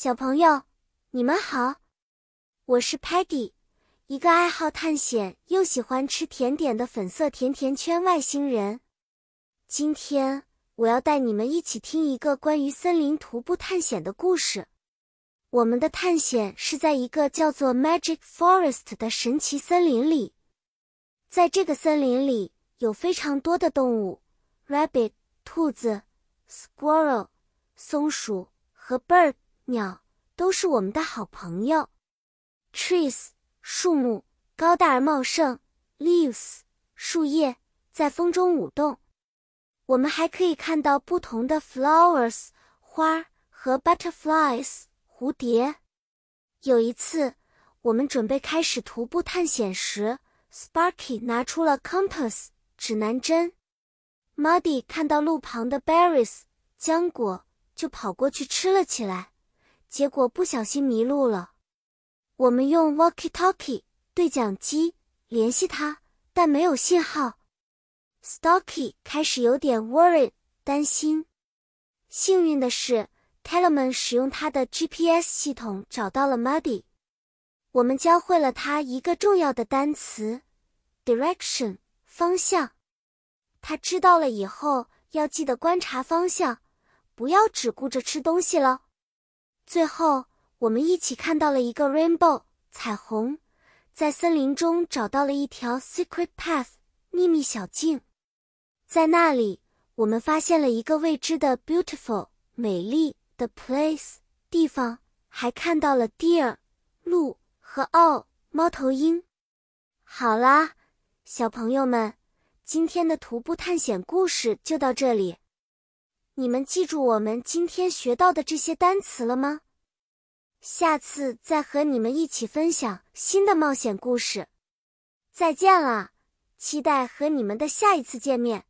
小朋友，你们好，我是 Peggy，一个爱好探险又喜欢吃甜点的粉色甜甜圈外星人。今天我要带你们一起听一个关于森林徒步探险的故事。我们的探险是在一个叫做 Magic Forest 的神奇森林里。在这个森林里，有非常多的动物：rabbit（ 兔子）、squirrel（ 松鼠）和 bird。鸟都是我们的好朋友。Trees 树木高大而茂盛，Leaves 树叶在风中舞动。我们还可以看到不同的 flowers 花和 butterflies 蝴蝶。有一次，我们准备开始徒步探险时，Sparky 拿出了 compass 指南针。Muddy 看到路旁的 berries 浆果，就跑过去吃了起来。结果不小心迷路了，我们用 walkie-talkie 对讲机联系他，但没有信号。Stocky 开始有点 worried 担心。幸运的是，Telemann 使用他的 GPS 系统找到了 Muddy。我们教会了他一个重要的单词：direction 方向。他知道了以后要记得观察方向，不要只顾着吃东西了。最后，我们一起看到了一个 rainbow 彩虹，在森林中找到了一条 secret path 秘密小径，在那里，我们发现了一个未知的 beautiful 美丽的 place 地方，还看到了 deer 鹿和 o 猫头鹰。好啦，小朋友们，今天的徒步探险故事就到这里。你们记住我们今天学到的这些单词了吗？下次再和你们一起分享新的冒险故事。再见了，期待和你们的下一次见面。